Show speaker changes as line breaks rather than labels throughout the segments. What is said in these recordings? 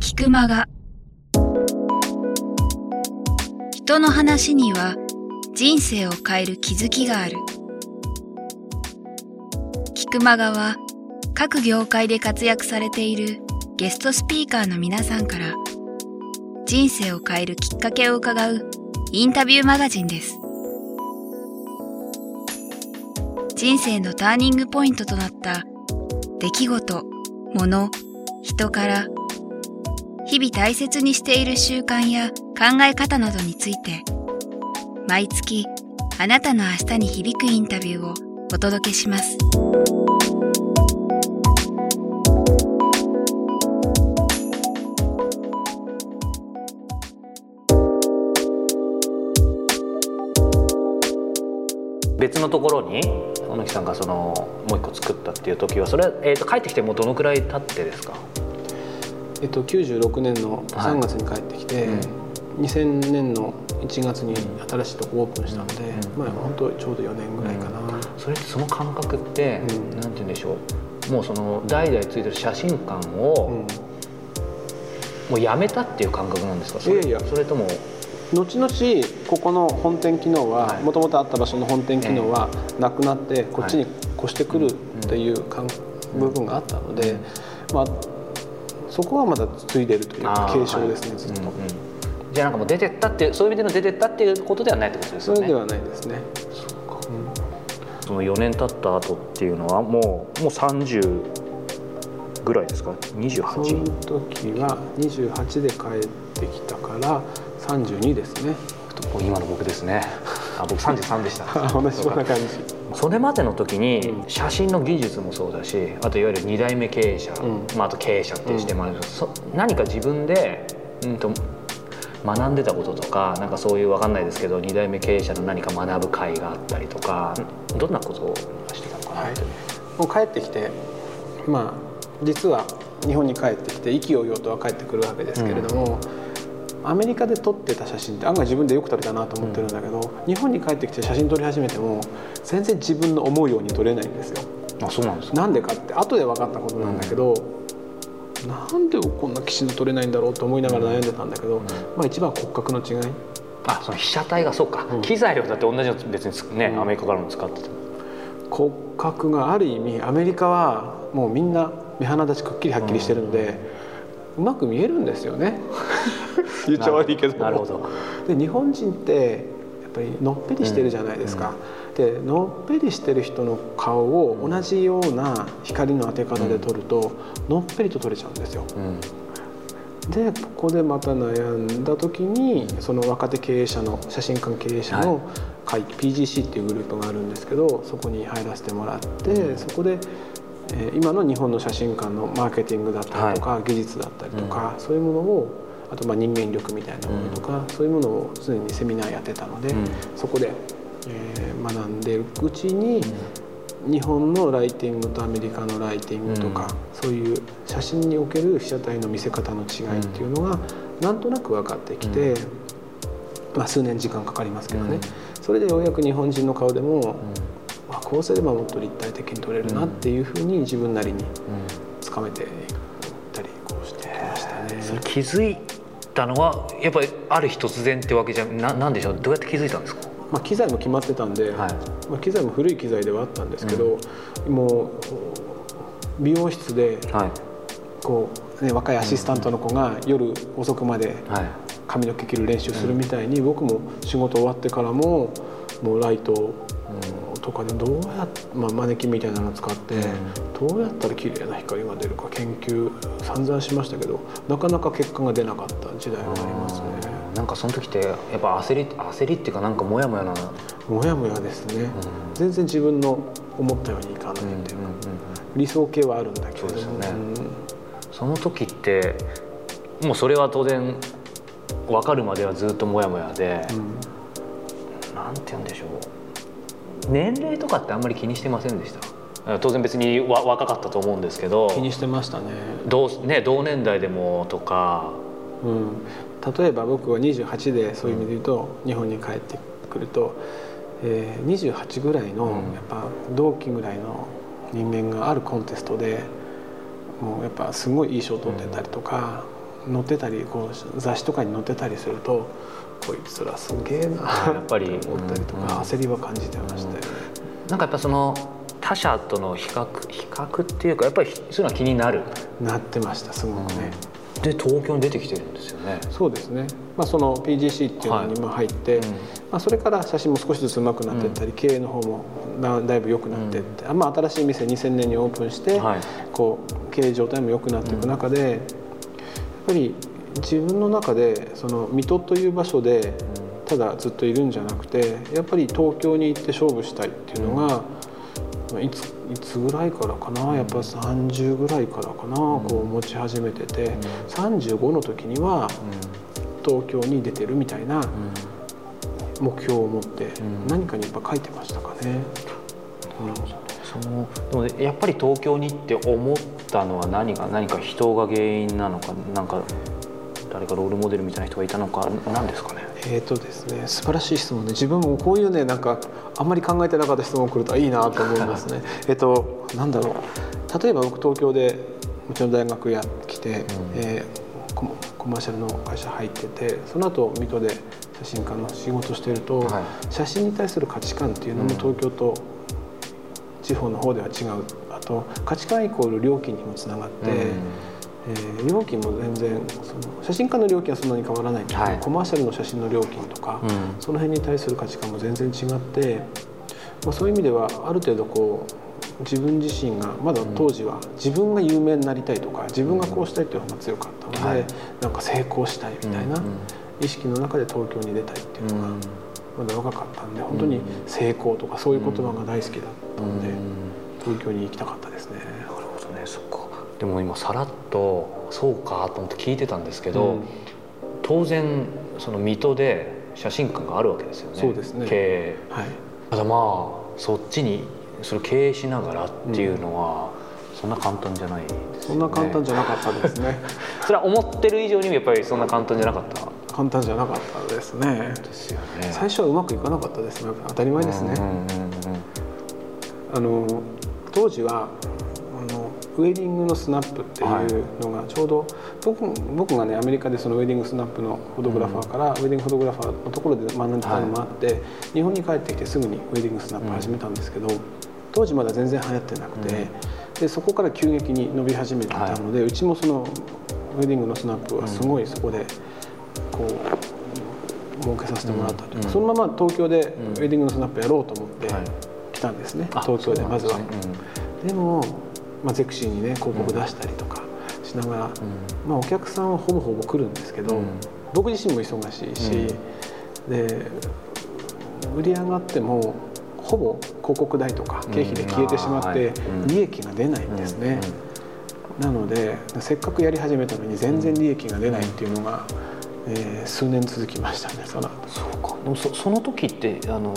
菊間が人の話には人生を変える気づきがある。菊間がは各業界で活躍されているゲストスピーカーの皆さんから人生を変えるきっかけを伺うインタビューマガジンです。人生のターニングポイントとなった。出来事、物、人から。日々大切にしている習慣や考え方などについて。毎月あなたの明日に響くインタビューをお届けします。
別のところに小野木さんがそのもう一個作ったっていう時はそれは、えー、と帰ってきてもうどのくらい経ってですか？
えっと、96年の3月に帰ってきて、2000年の1月に新しいとこオープンしたので、まあ本当ちょうど4年ぐらいかな、
それってその感覚って、
うん。
なんて言うんでしょう？もうその代々ついてる写真館を、
うん。
もうやめたっていう感覚なんですか？それ
いやいや。
それとも
後々ここの本店機能は
はい。
もともとあった場所の本店機能はなくなってこっちに越してくるっていうかん部分があったので、まあ、そこはまだ継いでるというか継承ですね、ずっと、
うんうん。じゃあなんかもう出てったってそういう意味での出てったっていうことではないってことですよね。
それではないですね。
その4年経った後っていうのはもうもう30ぐらいですか？
その
28
時は28で帰ってきたから32ですね。
今の僕ですね。あ僕33でした。
同じような感じ。
それまでの時に
うん。
写真の技術もそうだしあといわゆる2代目経営者、
うん。
まあ、あと経営者っていう視点もんですけど、そ何か自分で、うん、と学んでたこととかなんかそういう分かんないですけど2代目経営者の何か学ぶ会があったりとかどんなことをしてたのかな
はい。
って、
もう帰ってきてまあ実は日本に帰ってきて意気揚々とは帰ってくるわけですけれども、アメリカで撮ってた写真って案外自分でよく撮れたなと思ってるんだけど、日本に帰ってきて写真撮り始めても全然自分の思うように撮れないんですよ。
あそうなんですか？
なんでかって後で分かったことなんだけど、なんでこんなきちんと撮れないんだろうと思いながら悩んでたんだけど、まあ一番は骨格の違い。
あその被写体がそうか、
うん。
機材をだって同じの別につね、
うん。
アメリカからも使ってて
骨格がある意味アメリカはもうみんな目鼻立ちくっきりはっきりしてるので、うまく見えるんですよね。言っちゃ悪いけど。
なるほど。
で日本人ってやっぱりのっぺりしてるじゃないですか、でのっぺりしてる人の顔を同じような光の当て方で撮ると、のっぺりと撮れちゃうんですよ。
うん。
でここでまた悩んだ時にその若手経営者の写真館経営者の会、PGC っていうグループがあるんですけどそこに入らせてもらって、そこで、えー今の日本の写真館のマーケティングだったりとか、技術だったりとか、そういうものをあとまあ人間力みたいなものとか、そういうものを常にセミナーやってたので、
うん。
そこで、えー学んでいるうちに、日本のライティングとアメリカのライティングとか、そういう写真における被写体の見せ方の違いっていうのがなんとなく分かってきて、まあ、数年時間かかりますけどね、
うん。
それでようやく日本人の顔でも、あこうすればもっと立体的に撮れるなっていうふうに自分なりにつかめていったりこうして。きましたね。
それ気づいたのはやっぱりある日突然ってわけじゃななんでしょう？どうやって気づいたんですか？
まあ、機材も決まってたんで、
はい。
まあ、機材も古い機材ではあったんですけど、もう美容室で
はい。
こう、ね、若いアシスタントの子が夜遅くまで
はい。
髪の毛切る練習するみたいに、僕も仕事終わってからももうライトとかでどうやっ、まあ、マネキンみたいなのを使って、どうやったら綺麗な光が出るか研究散々しましたけどなかなか結果が出なかった時代がありますね。
なんかその時ってやっぱ焦り焦りっていうかなんかモヤモヤな、
もやもやですね、全然自分の思ったようにいかないっていうか、理想形はあるんだけれども。
そうですよね。
うん。
その時ってもうそれは当然分かるまではずっとモヤモヤで、なんて言うんでしょう年齢とかってあんまり気にしてませんでした？当然別にわ若かったと思うんですけど。
気にしてましたね。
同,、ね、同年代でもとか。
うん、例えば僕は28でそういう意味で言うと、日本に帰ってくると、えー、28ぐらいの、
うん。
やっぱ同期ぐらいの人間があるコンテストでもうやっぱすごいいい賞を取ってたりとか、載ってたりこう雑誌とかに載ってたりするとこいつらすげえな
やっぱり
思ったりとか、
うん。
焦りは感じてましたよね。
なんかやっぱその他者との比較比較っていうかやっぱりそういうのは気になる？
なってましたすごくね。
で東京に出てきてるんですよね。
そうですね、まあ、その PGC っていうのにまあ入って、
うん。
まあ、それから写真も少しずつ上手くなっていったり、経営の方もだだいぶ良くなっていって、まあ、新しい店2000年にオープンして、
はい。
こう経営状態も良くなっていく中で、ぱり自分の中でその水戸という場所でただずっといるんじゃなくてやっぱり東京に行って勝負したいっていうのが、まあいついつぐらいからかなやっぱ30ぐらいからかな、こう持ち始めてて、35の時には東京に出てるみたいな目標を持って
ん。
何かにやっぱ書いてましたかね。
そのでもやっぱり東京にって思ったのは何か何か人が原因なのかなんか誰かロールモデルみたいな人がいたのか何ですかね？
えーとですね、素晴らしい質問で自分もこういうねなんかあんまり考えてなかった質問来るといいなと思いますね。えっとなんだろう。例えば僕東京でうちの大学やってきて、えーコマコマーシャルの会社入っててその後水戸で写真家の仕事してると、
はい。
写真に対する価値観っていうのも東京と地方の方では違う。あと価値観イコール料金にもつながって。えー料金も全然その写真家の料金はそんなに変わらないけど、
はい。
コマーシャルの写真の料金とか、
うん。
その辺に対する価値観も全然違って、まあ、そういう意味ではある程度こう自分自身がまだ当時は自分が有名になりたいとか自分がこうしたいっていうのが強かったので、
はい。
なんか成功したいみたいな
うんうん。
意識の中で東京に出たいっていうのが
うん
まだ若かったんで本当に成功とかそういう言葉が大好きだったので東京に行きたかったですね。
なるほどね。そっか。でも今さらっとそうかと思って聞いてたんですけど、
うん。
当然その水戸で写真館があるわけですよね。
そうですね。
経営。
はい。
ただまあそっちにそれ経営しながらっていうのは、そんな簡単じゃないですよね。
そんな簡単じゃなかったですね。
それは思ってる以上にもやっぱりそんな簡単じゃなかった
簡単じゃなかったですね。
ですよね
最初はうまくいかなかったですね。当たり前ですね。
うんうんうん
あの当時はあのウェディングのスナップっていうのがちょうど、僕僕がねアメリカでそのウェディングスナップのフォトグラファーから、ウェディングフォトグラファーのところで学んでたのもあって、日本に帰ってきてすぐにウェディングスナップ始めたんですけど、当時まだ全然流行ってなくて、でそこから急激に伸び始めてたので、うちもそのウェディングのスナップはすごいそこでこう儲けさせてもらったというか、
うん。
そのまま東京でウェディングのスナップやろうと思って
はい。
来たんですね、
あ
東京でまずは。
で
も、まあ、ゼクシーにね広告出したりとかしながら、まあ、お客さんはほぼほぼ来るんですけど、
うん。
僕自身も忙しいし、で売り上がってもほぼ広告代とか経費で消えてしまって利益が出ないんですね、なのでせっかくやり始めたのに全然利益が出ないっていうのが、えー数年続きましたねその後。
そうか。でもそその時ってあの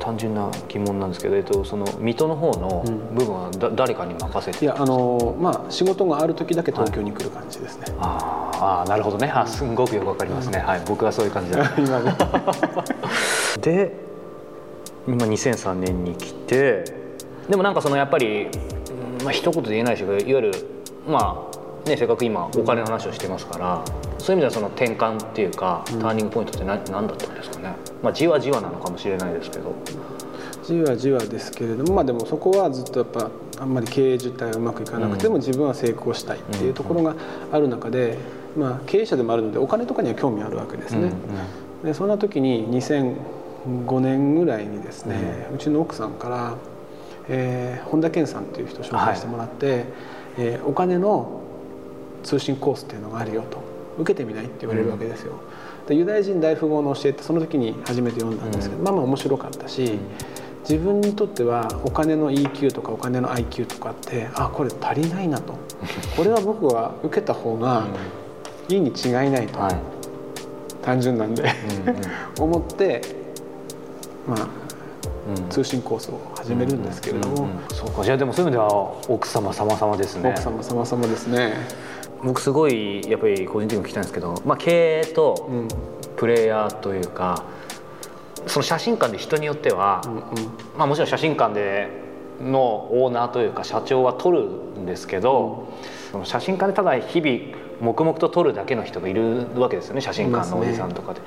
単純な疑問なんですけど、えっと、その水戸の方の
うん。
部分はだ、誰かに任せて
いやあのまあ仕事がある時だけ東京に来る感じですね、
あーあーなるほどね。あすんごくよくわかりますね、はい僕はそういう感じだ。
今ね
で今2003年に来てでもなんかそのやっぱり、うんまあ一言で言えないですけどいわゆるまあねせっかく今お金の話をしてますからそういう意味ではその転換っていうか、ターニングポイントって何何だったんですかね。まあじわじわなのかもしれないですけど。
じわじわですけれどもまあでもそこはずっとやっぱあんまり経営自体はうまくいかなくても自分は成功したいっていうところがある中で、まあ、経営者でもあるのでお金とかには興味あるわけですね。でそんな時に2005年ぐらいにですね、うちの奥さんから、えー本田健さんっていう人を紹介してもらって、えーお金の通信コースっていうのがあるよと受けてみないって言われるわけですよ。でユダヤ人大富豪の教えってその時に初めて読んだんですけど、まあまあ面白かったし、自分にとってはお金の EQ とかお金の IQ とかってあこれ足りないなと。これは僕は受けた方がいいに違いないと、
はい。
単純なんで。
うん
思ってまあ
うん。
通信コースを始めるんですけれども、
そうか。じゃあでもそういう意味では奥様様々ですね。
奥様様々ですね。
僕すごいやっぱり個人的にも聞きたいんですけど、まあ、経営と
うん
プレイヤーというかその写真館で人によっては、
うんうん。
まあ、もちろん写真館でのオーナーというか社長は撮るんですけど、その写真家でただ日々黙々と撮るだけの人がいるわけですよね写真館のおじさんとかで。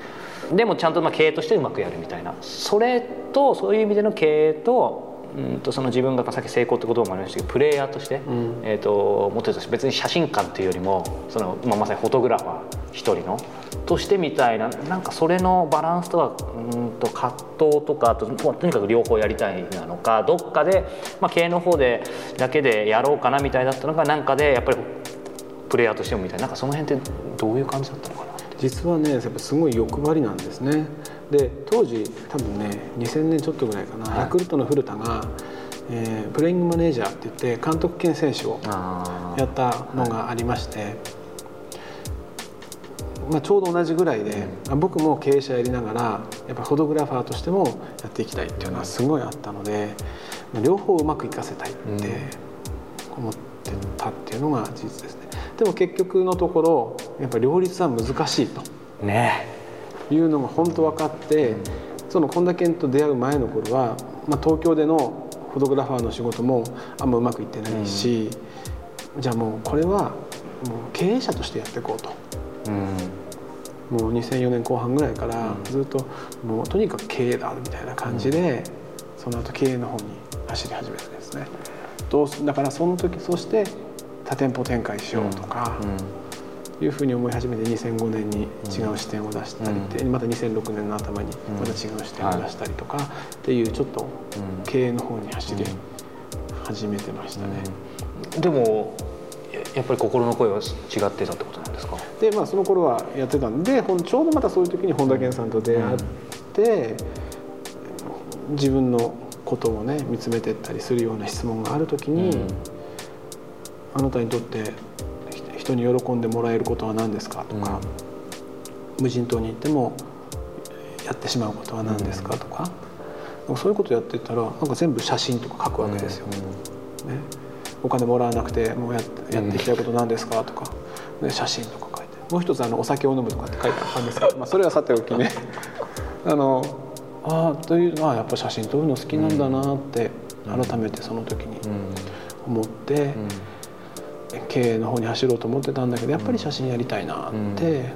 でもちゃんとまあ経営としてうまくやるみたいな。それとそういう意味での経営とうんとその自分がさっき成功って言葉もありましたけどプレイヤーとして、
ん。
えー、ともっと言うと別に写真館っていうよりもその、まあ、まさにフォトグラファー一人のとしてみたいななんかそれのバランスとはうんと葛藤とかあとととにかく両方やりたいなのかどっかで、まあ、経営の方でだけでやろうかなみたいだったのがなんかでやっぱりプレイヤーとしてもみたいななんかその辺ってどういう感じだったのかな
実はねやっぱすごい欲張りなんですねで当時多分ね2000年ちょっとぐらいかな、
はい
ヤクルトの古田が、えープレイングマネージャーって言って監督兼選手を
あ
やったのがありまして、まあ、ちょうど同じぐらいで、あ僕も経営者やりながらやっぱフォトグラファーとしてもやっていきたいっていうのはすごいあったので、まあ両方うまくいかせたいって思ってたっていうのが事実ですね。でも結局のところやっぱ両立は難しいと。
ね
いうのが本当分かって、その本田健と出会う前の頃は、まあ、東京でのフォトグラファーの仕事もあんまうまくいってないし、じゃあもうこれはもう経営者としてやっていこうと。
うん
もう2004年後半ぐらいからずっともうとにかく経営だみたいな感じで、その後経営の方に走り始めたんですね。どうすだからその時そして多店舗展開しようとか、いうふうに思い始めて2005年に違う視点を出したりって、また2006年の頭にまた違う視点を出したりとかっていうちょっと経営の方に走り始めてましたね。
でもややっぱり心の声は違ってたってことなんですか？
でまあその頃はやってたんでちょうどまたそういう時に本田健さんと出会って、自分のことをね見つめてったりするような質問がある時に、
うん。
あなたにとってひ人に喜んでもらえることは何ですかとか、無人島に行ってもやってしまうことは何ですかとか、そういうことやってたらなんか全部写真とか書くわけですよ。ね、お金もらわなくてもうやってやっていきたいこと何ですかとか、で写真とか書いて。もう一つあのお酒を飲むとかって書いてあったんですけど、まあ、それはさておきね。あのああというああやっぱ写真撮るの好きなんだなって改めてその時に思って、経営の方に走ろうと思ってたんだけどやっぱり写真やりたいなって、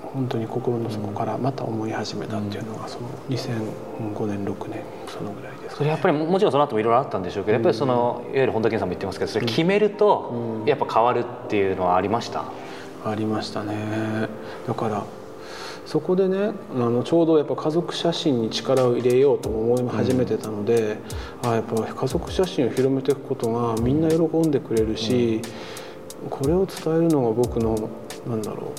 本当に心の底からまた思い始めたっていうのがその2005年6年そのぐらいです
それやっぱりももちろんその後もいろいろあったんでしょうけどやっぱりそのいわゆる本田健さんも言ってますけどそれ決めると
うん。
やっぱ変わるっていうのはありました？
ありましたね。だからそこでねあのちょうどやっぱ家族写真に力を入れようと思い始めてたので、あやっぱ家族写真を広めていくことがみんな喜んでくれるし、これを伝えるのが僕のなんだろ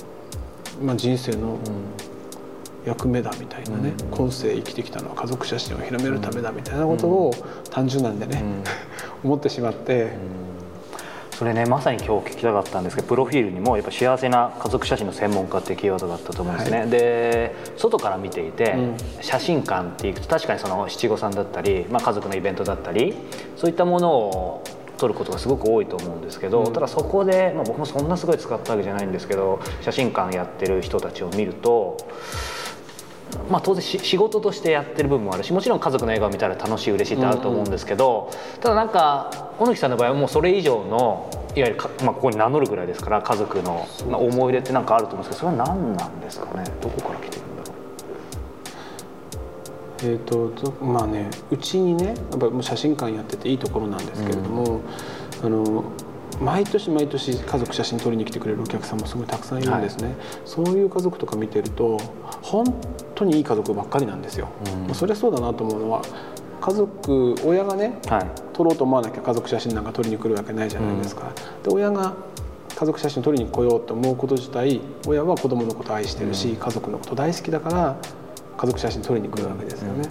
う、まあ、人生の役目だみたいなね、今世生きてきたのは家族写真を広めるためだみたいなことを単純なんでね、思ってしまって。
それねまさに今日聞きたかったんですけどプロフィールにもやっぱ幸せな家族写真の専門家ってキーワードがあったと思うんですね、
は
で外から見ていて、
うん。
写真館っていくと確かにその七五三だったり、まあ、家族のイベントだったりそういったものを撮ることがすごく多いと思うんですけど、
うん。
ただそこで、まあ、僕もそんなすごい使ったわけじゃないんですけど写真館やってる人たちを見ると。まあ、当然し仕事としてやってる部分もあるしもちろん家族の笑顔見たら楽しい嬉しいってあると思うんですけど、ただなんか小貫さんの場合はもうそれ以上のいわゆるか、まあ、ここに名乗るぐらいですから家族のまあ思い入れってなんかあると思うんですけどそれは何なんですかね？どこから来てるんだろ
えー、ととまあねうちにねやっぱもう写真館やってていいところなんですけれども、あの毎年毎年家族写真撮りに来てくれるお客さんもすごいたくさんいるんですね、そういう家族とか見てると本当にいい家族ばっかりなんですよ、まあそりゃそうだなと思うのは家族親がね
うはい。
撮ろうと思わなきゃ家族写真なんか撮りに来るわけないじゃないですか、で親が家族写真撮りに来ようと思うこと自体親は子供のこと愛してるし、家族のこと大好きだから家族写真撮りに来るわけですよね。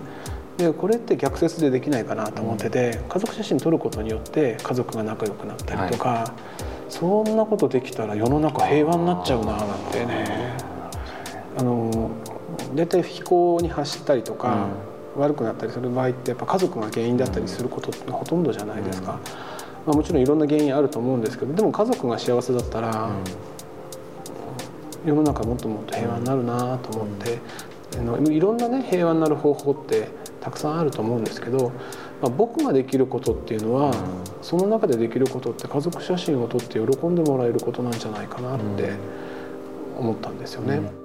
でこれって逆説でできないかなと思ってて、家族写真撮ることによって家族が仲良くなったりとか、そんなことできたら世の中平和になっちゃうななんてね。あの大体非行に走ったりとか、悪くなったりする場合ってやっぱ家族が原因だったりすることってほとんどじゃないですか、まあ、もちろんいろんな原因あると思うんですけどでも家族が幸せだったら、世の中もっともっと平和になるなと思って、あのいろんなね平和になる方法ってたくさんあると思うんですけど、まあ、僕ができることっていうのは、その中でできることって家族写真を撮って喜ん。でもらえることなんじゃないかなって思ったんですよね。
今日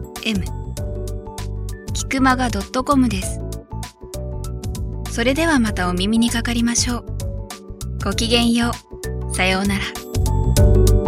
m キクマガ .com です。それではまたお耳にかかりましょう。ごきげんよう。さようなら。